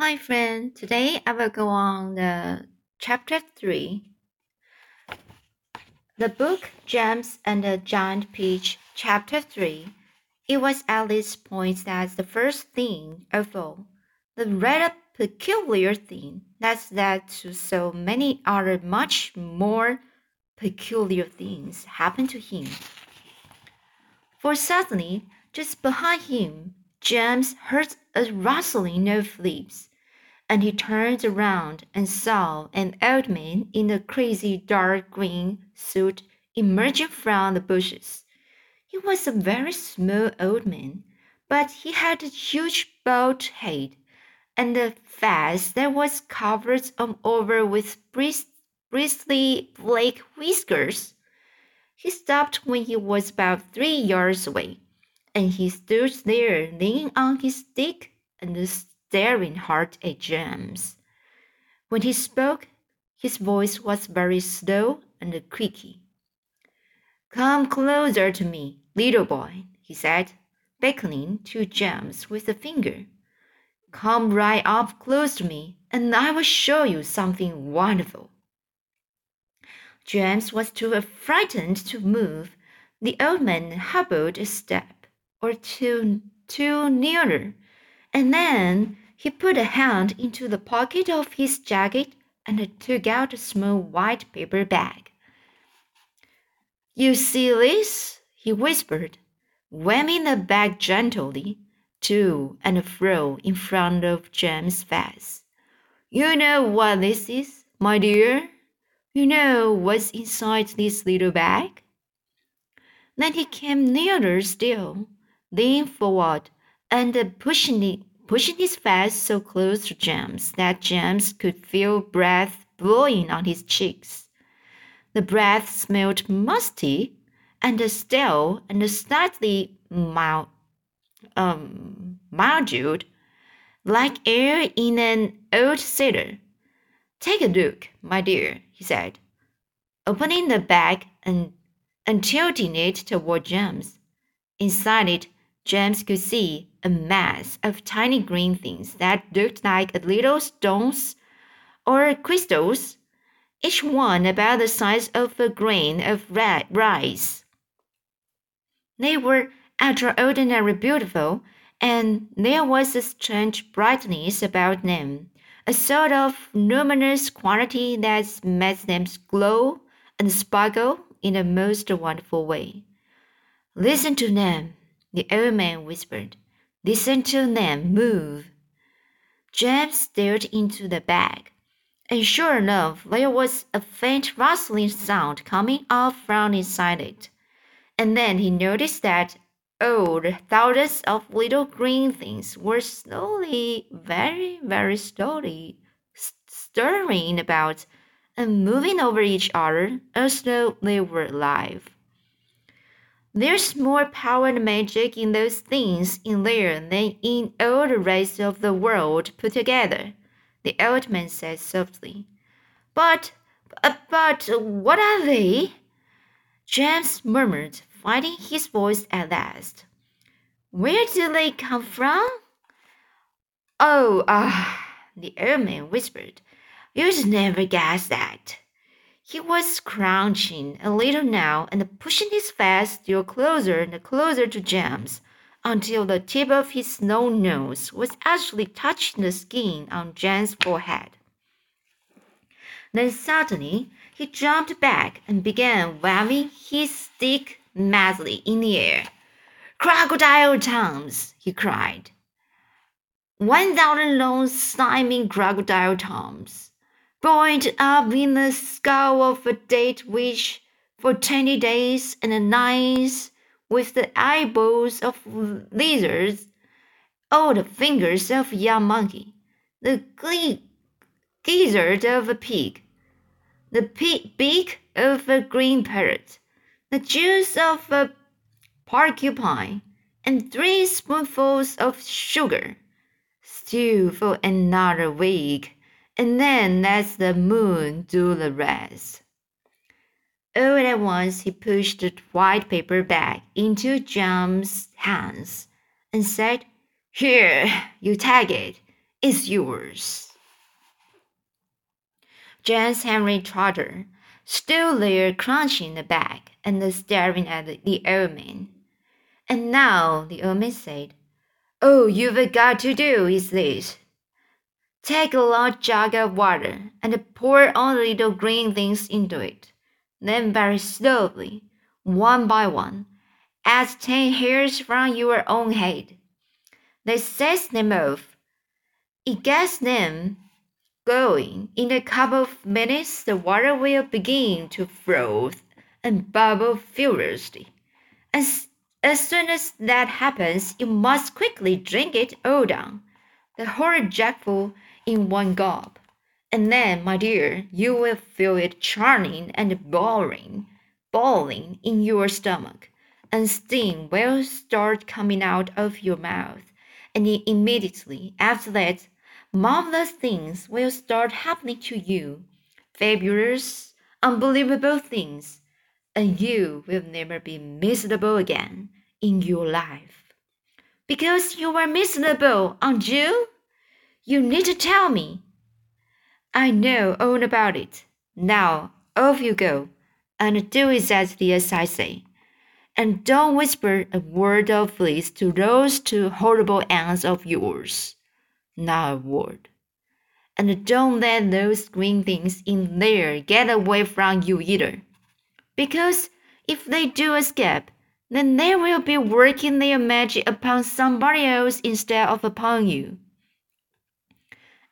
Hi, friend. Today I will go on the chapter 3. The book James and the Giant Peach, chapter 3. It was Alice points that the first thing of all, the rather peculiar thing that's led to so many other much more peculiar things happened to him. For suddenly, just behind him, James heard a rustling of leaves, and he turned around and saw an old man in a crazy dark green suit emerging from the bushes. He was a very small old man, but he had a huge bald head and a face that was covered all over with bristly black whiskers. He stopped when he was about three yards away, and he stood there leaning on his stick and staring hard at James. When he spoke, his voice was very slow and creaky. Come closer to me, little boy, he said, beckoning to James with a finger. Come right up close to me, and I will show you something wonderful. James was too frightened to move. The old man hobbled a step or two, two nearer, and then he put a hand into the pocket of his jacket and took out a small white paper bag. You see this? he whispered, waving the bag gently to and fro in front of James' face. You know what this is, my dear? You know what's inside this little bag? Then he came nearer still, leaning forward and pushing, pushing his face so close to James that James could feel breath blowing on his cheeks. The breath smelled musty and stale and slightly mild, um, mildewed, like air in an old cellar. Take a look, my dear, he said, opening the bag and, and tilting it toward James. Inside it, James could see a mass of tiny green things that looked like little stones or crystals, each one about the size of a grain of red rice. They were extraordinarily beautiful, and there was a strange brightness about them a sort of luminous quality that made them glow and sparkle in a most wonderful way. Listen to them, the old man whispered. Listen to them move. James stared into the bag, and sure enough, there was a faint rustling sound coming up from inside it. And then he noticed that Oh, thousands of little green things were slowly, very, very slowly stirring about and moving over each other as though they were alive. There's more power and magic in those things in there than in all the rest of the world put together, the old man said softly. But, but, what are they? James murmured, finding his voice at last. Where do they come from? Oh, ah, uh, the old man whispered. You'd never guess that. He was crouching a little now and pushing his face still closer and closer to James until the tip of his snow nose was actually touching the skin on James' forehead. Then suddenly he jumped back and began waving his stick madly in the air. Crocodile Toms, he cried. One thousand long slimy crocodile toms, point up in the sky of a date which, for twenty days and nights, with the eyeballs of lizards, all the fingers of a young monkey, the gizzard of a pig, the beak of a green parrot, the juice of a porcupine and three spoonfuls of sugar. Stew for another week, and then let the moon do the rest. All at once he pushed the white paper bag into James' hands and said, Here, you take it. it. is yours. James Henry Trotter stood there crunching the bag and staring at the old man. And now the old man said, All you've got to do is this. Take a large jug of water and pour all the little green things into it. Then very slowly, one by one, add ten hairs from your own head. They set them off. It gets them going. In a couple of minutes, the water will begin to froth and bubble furiously. As, as soon as that happens, you must quickly drink it all down. The whole jugful in one gulp. And then, my dear, you will feel it churning and boiling, boiling in your stomach, and steam will start coming out of your mouth. And immediately after that, marvelous things will start happening to you, fabulous, unbelievable things, and you will never be miserable again in your life. Because you were miserable, aren't you? You need to tell me. I know all about it. Now, off you go, and do exactly as I say. And don't whisper a word of this to those two horrible aunts of yours. Not a word. And don't let those green things in there get away from you either. Because if they do escape, then they will be working their magic upon somebody else instead of upon you.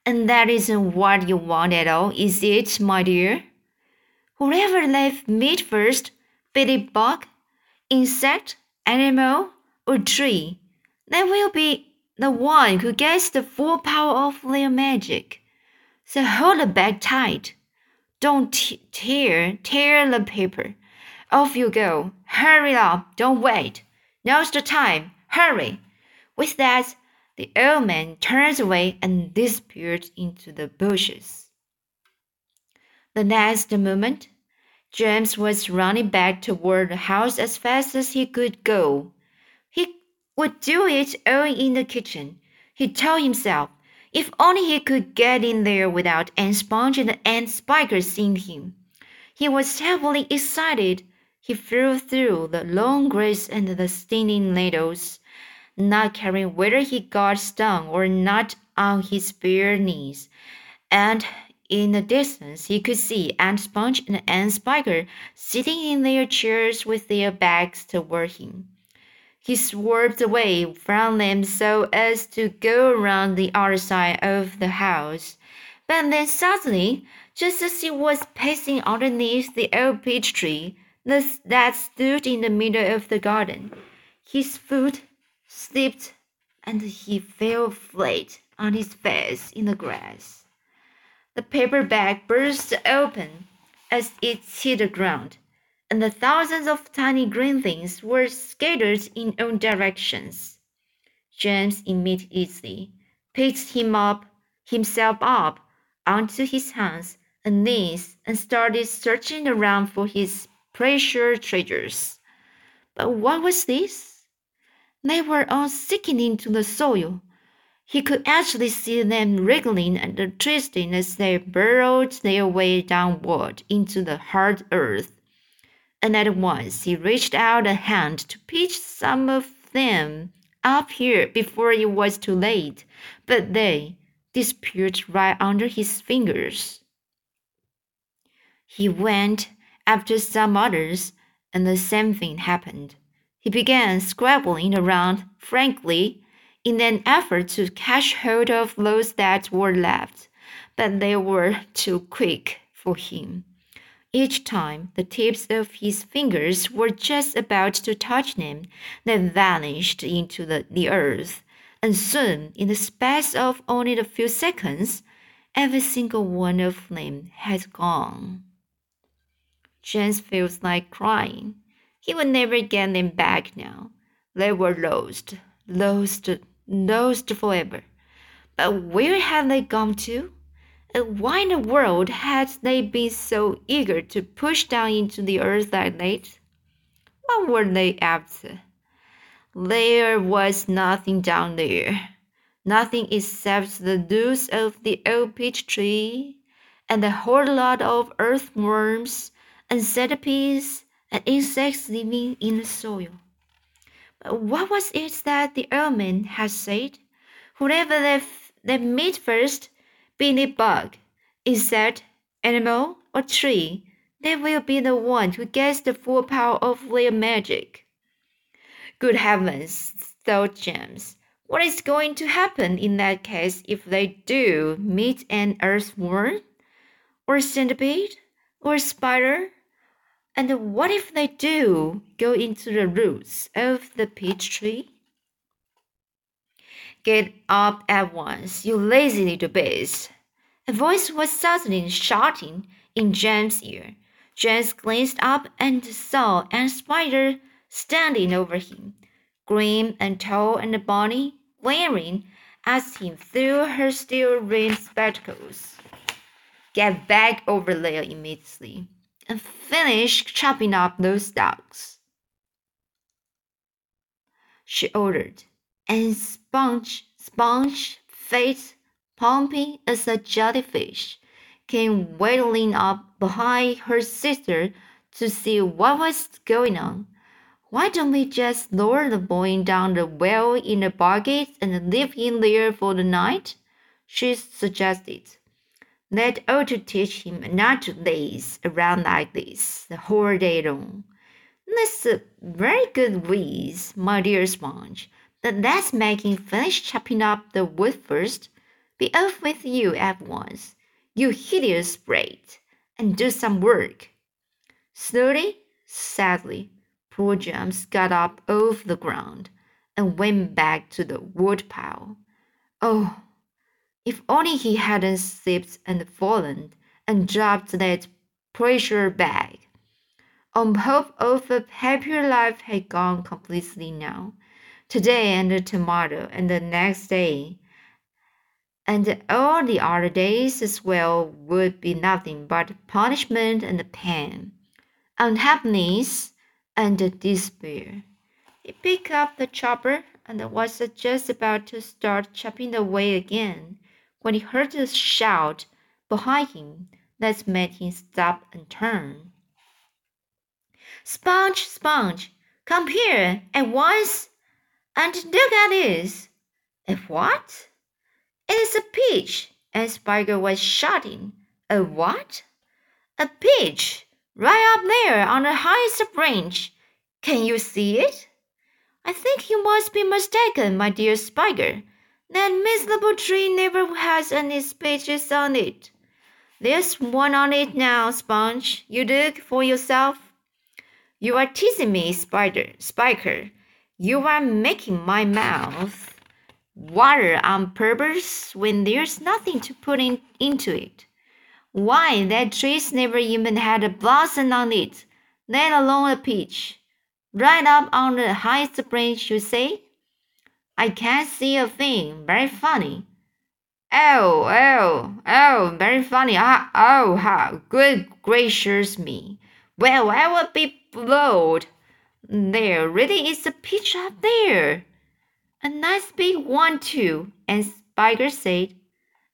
And that isn't what you want at all, is it, my dear? Whoever left meat first, be it bug, insect, animal, or tree, that will be the one who gets the full power of their magic. So hold the bag tight. Don't tear, tear the paper. Off you go. Hurry up. Don't wait. Now's the time. Hurry. With that, the old man turned away and disappeared into the bushes. The next moment, James was running back toward the house as fast as he could go. He would do it all in the kitchen, he told himself. If only he could get in there without Aunt Sponge and Aunt Spiker seeing him. He was terribly excited. He flew through the long grass and the stinging needles not caring whether he got stung or not on his bare knees. And in the distance, he could see Aunt Sponge and Aunt Spiker sitting in their chairs with their backs toward him. He swerved away from them so as to go around the other side of the house. But then suddenly, just as he was passing underneath the old peach tree that stood in the middle of the garden, his foot slipped and he fell flat on his face in the grass. The paper bag burst open as it hit the ground, and the thousands of tiny green things were scattered in all directions. James immediately picked him up, himself up onto his hands and knees and started searching around for his precious treasures. But what was this? They were all sinking into the soil. He could actually see them wriggling and twisting as they burrowed their way downward into the hard earth. And at once he reached out a hand to pitch some of them up here before it was too late, but they disappeared right under his fingers. He went after some others, and the same thing happened. He began scrabbling around frankly in an effort to catch hold of those that were left, but they were too quick for him. Each time the tips of his fingers were just about to touch them, they vanished into the, the earth, and soon, in the space of only a few seconds, every single one of them had gone. James feels like crying. He would never get them back now. They were lost, lost, lost forever. But where had they gone to? And why in the world had they been so eager to push down into the earth that late? What were they after? There was nothing down there. nothing except the roots of the old peach tree and a whole lot of earthworms and centipedes and insects living in the soil. But what was it that the old man had said? Whoever they, they meet first, being a bug, insect, animal, or tree, they will be the one who gets the full power of their magic. Good heavens, thought James. What is going to happen in that case if they do meet an earthworm, or centipede, or spider? And what if they do go into the roots of the peach tree? Get up at once, you lazy little beast. A voice was suddenly shouting in James' ear. James glanced up and saw a spider standing over him, grim and tall and bony, glaring at him through her steel rimmed spectacles. Get back over there immediately and finish chopping up those dogs. She ordered, and Sponge, Sponge, face pumping as a jellyfish, came waddling up behind her sister to see what was going on. Why don't we just lower the boy down the well in a bucket and leave him there for the night? She suggested. That ought to teach him not to laze around like this the whole day long. That's a very good whiz, my dear Sponge. But let's make him finish chopping up the wood first. Be off with you at once, you hideous brat, and do some work. Slowly, sadly, poor James got up off the ground and went back to the wood pile. Oh, if only he hadn't slipped and fallen and dropped that pressure bag. On hope of a happier life had gone completely now. Today and tomorrow and the next day and all the other days as well would be nothing but punishment and pain, unhappiness and despair. He picked up the chopper and was just about to start chopping away again when he heard a shout behind him that made him stop and turn. Sponge, Sponge, come here at once and look at this. A what? It is a peach, and Spiker was shouting. A what? A peach, right up there on the highest branch. Can you see it? I think you must be mistaken, my dear Spiker. That miserable tree never has any speeches on it. There's one on it now, Sponge. You look for yourself. You are teasing me, Spider, Spiker. You are making my mouth water on purpose when there's nothing to put in, into it. Why, that tree's never even had a blossom on it, let alone a peach. Right up on the highest branch, you say? I can't see a thing. Very funny. Oh, oh, oh, very funny. Ah, oh, how good gracious me. Well, I will be blowed. There really is a peach up there. A nice big one, too. And Spiker said,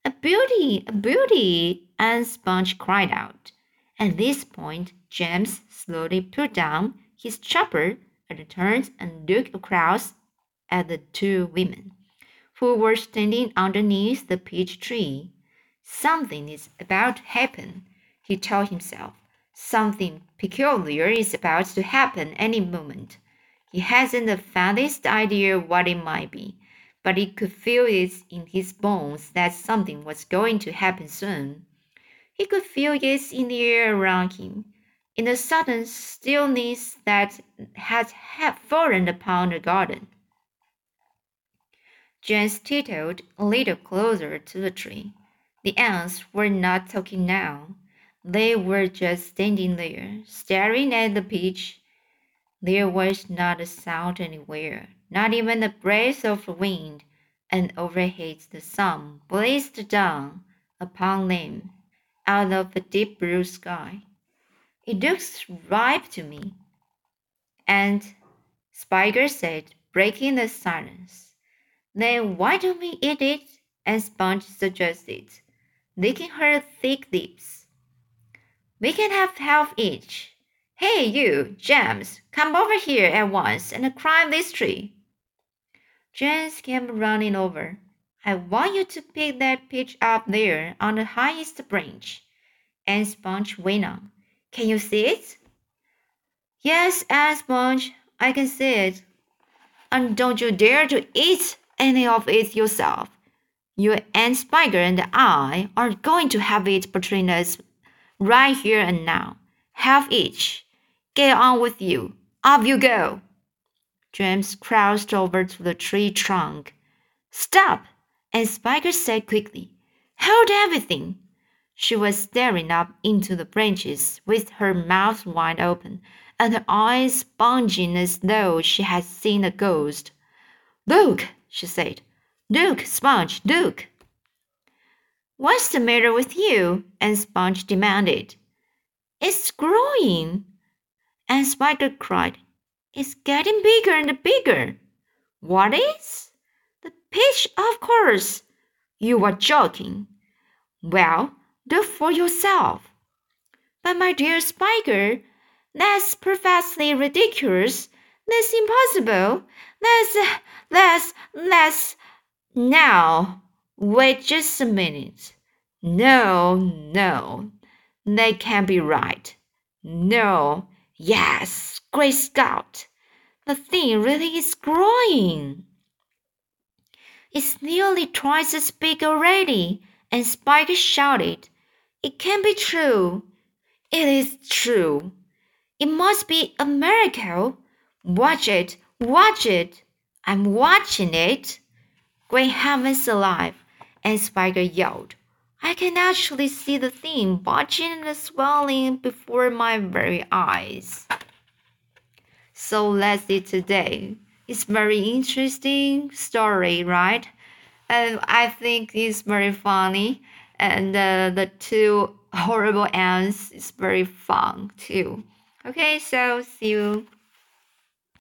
A beauty, a beauty. And Sponge cried out. At this point, James slowly put down his chopper and turned and looked across at the two women, who were standing underneath the peach tree. Something is about to happen, he told himself. Something peculiar is about to happen any moment. He hasn't the faintest idea what it might be, but he could feel it in his bones that something was going to happen soon. He could feel it in the air around him, in the sudden stillness that had fallen upon the garden. James tiptoed a little closer to the tree. The aunts were not talking now. They were just standing there, staring at the peach. There was not a sound anywhere, not even a breath of wind, and overhead the sun blazed down upon them out of the deep blue sky. It looks ripe to me. And Spiker said, breaking the silence. Then why don't we eat it? And Sponge suggested, licking her thick lips. We can have half each. Hey, you, James, come over here at once and climb this tree. James came running over. I want you to pick that peach up there on the highest branch. And Sponge went on. Can you see it? Yes, Aunt Sponge, I can see it. And don't you dare to eat any of it yourself. You and Spiker and I are going to have it between us right here and now. Half each. Get on with you. Off you go. James crouched over to the tree trunk. Stop! And Spiker said quickly, Hold everything. She was staring up into the branches with her mouth wide open and her eyes bulging as though she had seen a ghost. Look, she said. Look, Sponge, look. What's the matter with you? And Sponge demanded. It's growing. And Spiker cried. It's getting bigger and bigger. What is? The peach, of course. You are joking. Well, look for yourself. But my dear Spiker, that's perfectly ridiculous. That's impossible. That's, that's, that's. Now, wait just a minute. No, no, that can't be right. No, yes, Great Scott. The thing really is growing. It's nearly twice as big already, and Spike shouted, It can't be true. It is true. It must be a miracle. Watch it, watch it. I'm watching it. Great heavens alive! And Spiker yelled. I can actually see the thing bulging and swelling before my very eyes. So that's it today. It's very interesting story, right? And I think it's very funny. And uh, the two horrible aunts is very fun too. Okay, so see you